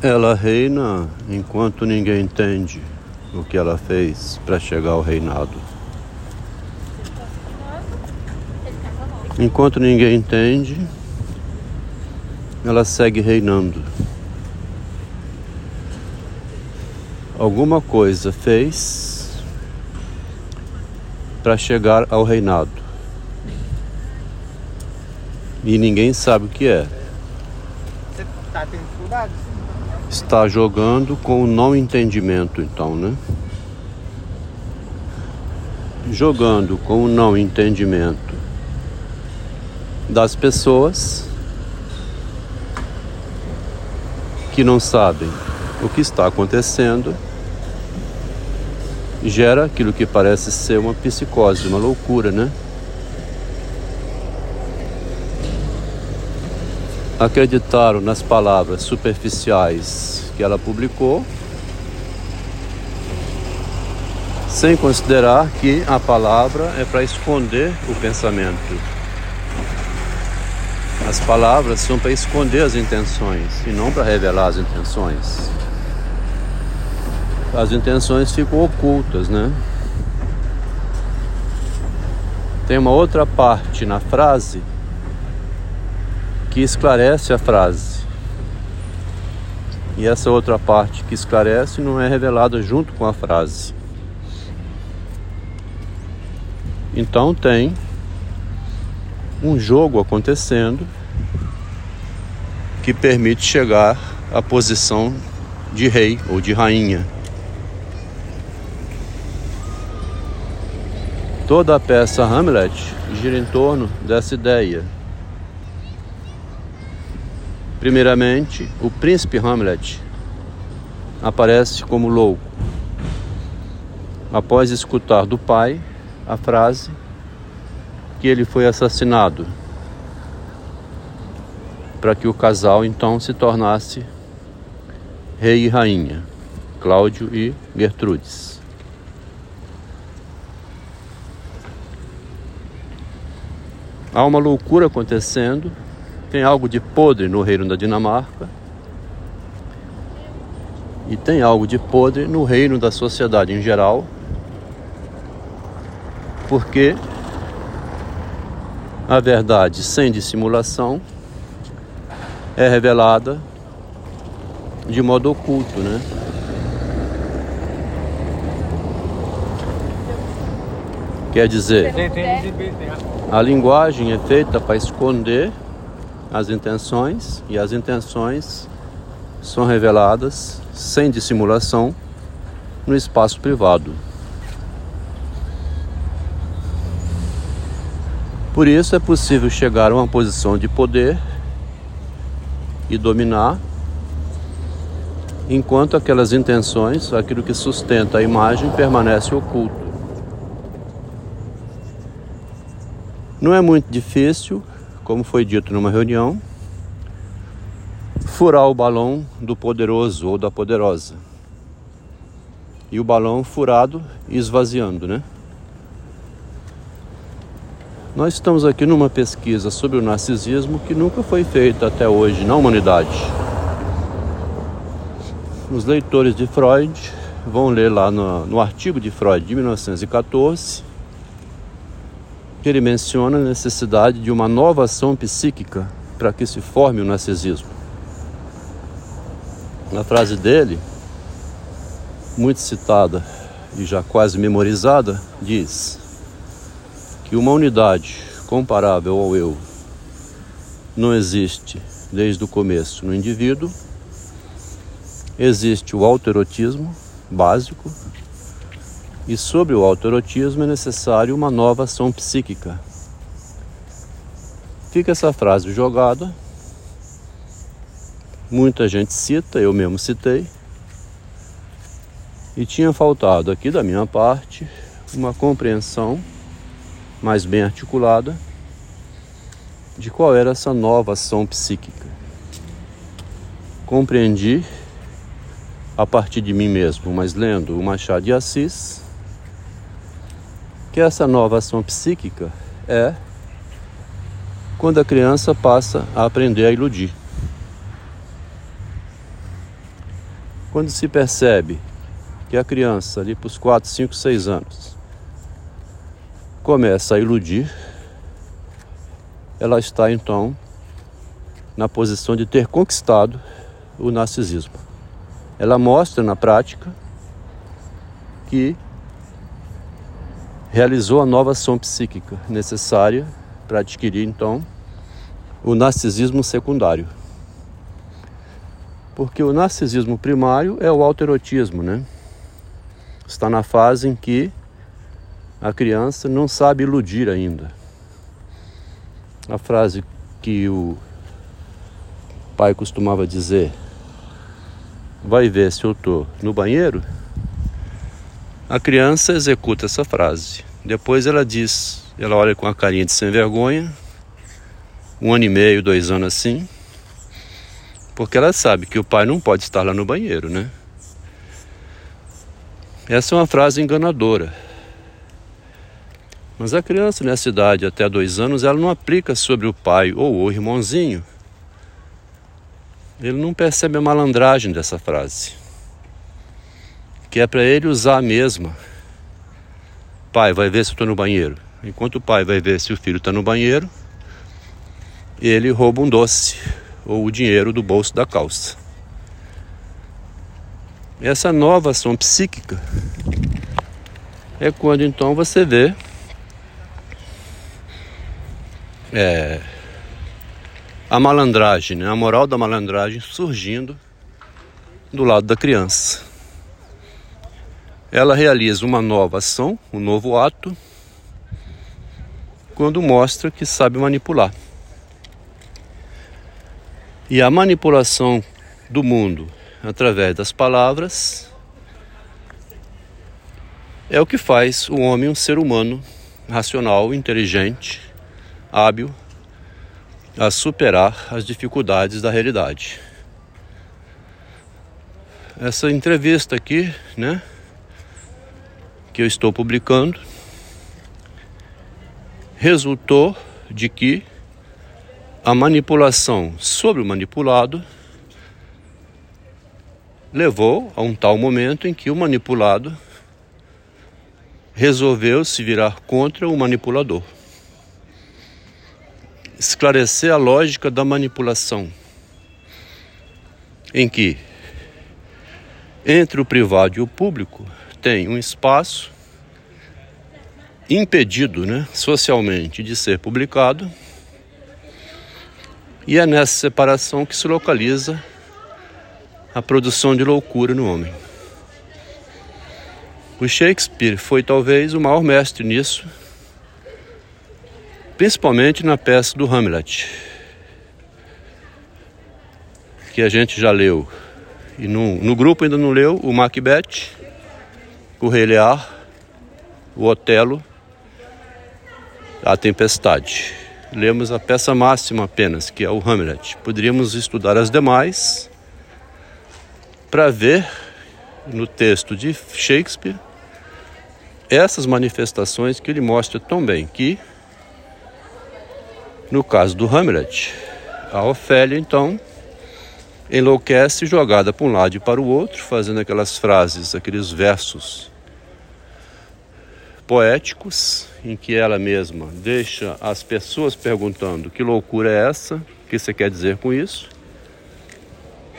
Ela reina enquanto ninguém entende o que ela fez para chegar ao reinado. Enquanto ninguém entende, ela segue reinando. Alguma coisa fez para chegar ao reinado. E ninguém sabe o que é. Você tá tendo dificuldade? Está jogando com o não entendimento, então, né? Jogando com o não entendimento das pessoas que não sabem o que está acontecendo, gera aquilo que parece ser uma psicose, uma loucura, né? Acreditaram nas palavras superficiais que ela publicou, sem considerar que a palavra é para esconder o pensamento. As palavras são para esconder as intenções e não para revelar as intenções. As intenções ficam ocultas, né? Tem uma outra parte na frase que esclarece a frase. E essa outra parte que esclarece não é revelada junto com a frase. Então tem um jogo acontecendo que permite chegar à posição de rei ou de rainha. Toda a peça Hamlet gira em torno dessa ideia Primeiramente, o príncipe Hamlet aparece como louco. Após escutar do pai a frase que ele foi assassinado, para que o casal então se tornasse rei e rainha, Cláudio e Gertrudes. Há uma loucura acontecendo tem algo de podre no reino da Dinamarca. E tem algo de podre no reino da sociedade em geral, porque a verdade sem dissimulação é revelada de modo oculto, né? Quer dizer, a linguagem é feita para esconder as intenções e as intenções são reveladas sem dissimulação no espaço privado. Por isso é possível chegar a uma posição de poder e dominar, enquanto aquelas intenções, aquilo que sustenta a imagem, permanece oculto. Não é muito difícil como foi dito numa reunião, furar o balão do poderoso ou da poderosa. E o balão furado esvaziando, né? Nós estamos aqui numa pesquisa sobre o narcisismo que nunca foi feita até hoje na humanidade. Os leitores de Freud vão ler lá no, no artigo de Freud de 1914 que ele menciona a necessidade de uma nova ação psíquica para que se forme o narcisismo. Na frase dele, muito citada e já quase memorizada, diz que uma unidade comparável ao eu não existe desde o começo no indivíduo. Existe o autoerotismo básico, e sobre o autoerotismo é necessário uma nova ação psíquica. Fica essa frase jogada. Muita gente cita, eu mesmo citei. E tinha faltado aqui da minha parte uma compreensão mais bem articulada de qual era essa nova ação psíquica. Compreendi a partir de mim mesmo, mas lendo o Machado de Assis, que essa nova ação psíquica é quando a criança passa a aprender a iludir. Quando se percebe que a criança, ali para os 4, 5, 6 anos, começa a iludir, ela está então na posição de ter conquistado o narcisismo. Ela mostra na prática que realizou a nova ação psíquica necessária para adquirir então o narcisismo secundário. Porque o narcisismo primário é o autoerotismo, né? Está na fase em que a criança não sabe iludir ainda. A frase que o pai costumava dizer: Vai ver se eu estou no banheiro. A criança executa essa frase. Depois ela diz, ela olha com a carinha de sem vergonha, um ano e meio, dois anos assim, porque ela sabe que o pai não pode estar lá no banheiro, né? Essa é uma frase enganadora. Mas a criança nessa idade, até dois anos, ela não aplica sobre o pai ou o irmãozinho. Ele não percebe a malandragem dessa frase. Que é para ele usar a mesma. Pai, vai ver se eu estou no banheiro. Enquanto o pai vai ver se o filho está no banheiro, ele rouba um doce ou o dinheiro do bolso da calça. Essa nova ação psíquica é quando então você vê é, a malandragem, né? a moral da malandragem surgindo do lado da criança. Ela realiza uma nova ação, um novo ato, quando mostra que sabe manipular. E a manipulação do mundo através das palavras é o que faz o homem um ser humano racional, inteligente, hábil a superar as dificuldades da realidade. Essa entrevista aqui, né, que eu estou publicando, resultou de que a manipulação sobre o manipulado levou a um tal momento em que o manipulado resolveu se virar contra o manipulador. Esclarecer a lógica da manipulação, em que entre o privado e o público tem um espaço impedido né, socialmente de ser publicado e é nessa separação que se localiza a produção de loucura no homem. O Shakespeare foi talvez o maior mestre nisso, principalmente na peça do Hamlet, que a gente já leu. E no, no grupo ainda não leu o Macbeth, o Rei Lear, o Otelo, a Tempestade lemos a peça máxima apenas, que é o Hamlet. Poderíamos estudar as demais para ver no texto de Shakespeare essas manifestações que ele mostra tão bem que no caso do Hamlet, a Ofélia então enlouquece jogada para um lado e para o outro, fazendo aquelas frases, aqueles versos poéticos em que ela mesma deixa as pessoas perguntando que loucura é essa, o que você quer dizer com isso,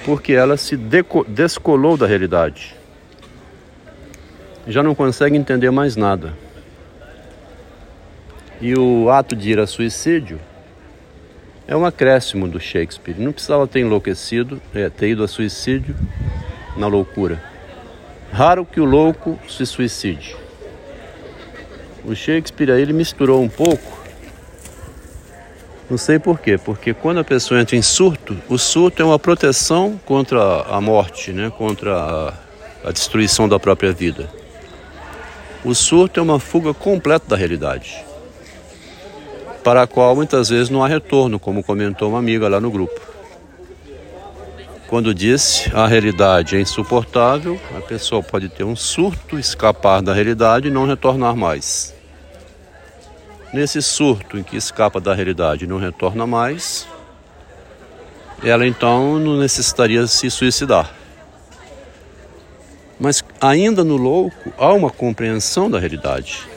porque ela se descolou da realidade. Já não consegue entender mais nada. E o ato de ir a suicídio é um acréscimo do Shakespeare. Não precisava ter enlouquecido, é, ter ido a suicídio na loucura. Raro que o louco se suicide. O Shakespeare aí ele misturou um pouco. Não sei por quê, porque quando a pessoa entra em surto, o surto é uma proteção contra a morte, né? contra a, a destruição da própria vida. O surto é uma fuga completa da realidade, para a qual muitas vezes não há retorno, como comentou uma amiga lá no grupo. Quando disse a realidade é insuportável, a pessoa pode ter um surto, escapar da realidade e não retornar mais. Nesse surto em que escapa da realidade e não retorna mais, ela então não necessitaria se suicidar. Mas ainda no louco há uma compreensão da realidade.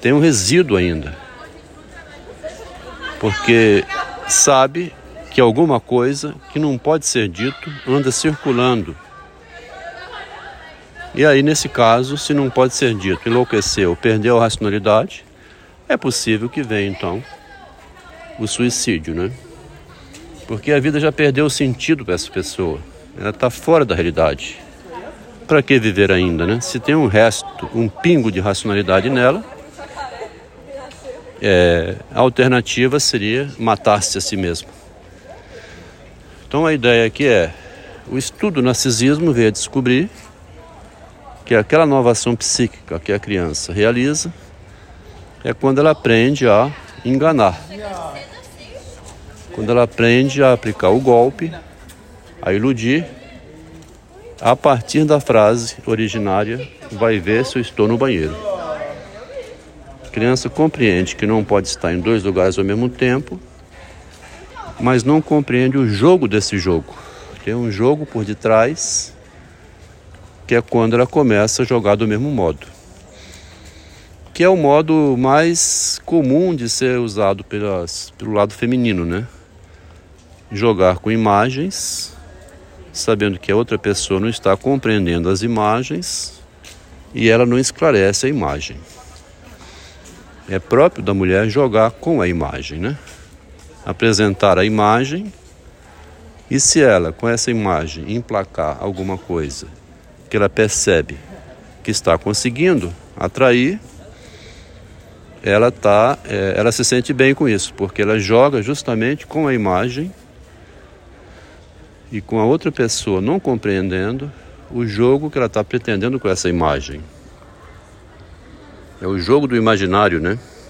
Tem um resíduo ainda. Porque sabe que alguma coisa que não pode ser dito anda circulando. E aí, nesse caso, se não pode ser dito, enlouqueceu, perdeu a racionalidade, é possível que venha então o suicídio, né? Porque a vida já perdeu o sentido para essa pessoa. Ela está fora da realidade. Para que viver ainda, né? Se tem um resto, um pingo de racionalidade nela, é, a alternativa seria matar-se a si mesmo. Então a ideia aqui é: o estudo do narcisismo veio a descobrir que aquela nova ação psíquica que a criança realiza é quando ela aprende a enganar. Quando ela aprende a aplicar o golpe, a iludir, a partir da frase originária, vai ver se eu estou no banheiro. Criança compreende que não pode estar em dois lugares ao mesmo tempo, mas não compreende o jogo desse jogo. Tem um jogo por detrás, que é quando ela começa a jogar do mesmo modo. Que é o modo mais comum de ser usado pelas, pelo lado feminino, né? Jogar com imagens sabendo que a outra pessoa não está compreendendo as imagens e ela não esclarece a imagem. É próprio da mulher jogar com a imagem, né? Apresentar a imagem e se ela, com essa imagem, emplacar alguma coisa que ela percebe que está conseguindo atrair, ela tá, é, ela se sente bem com isso, porque ela joga justamente com a imagem e com a outra pessoa não compreendendo o jogo que ela está pretendendo com essa imagem. É o jogo do imaginário, né?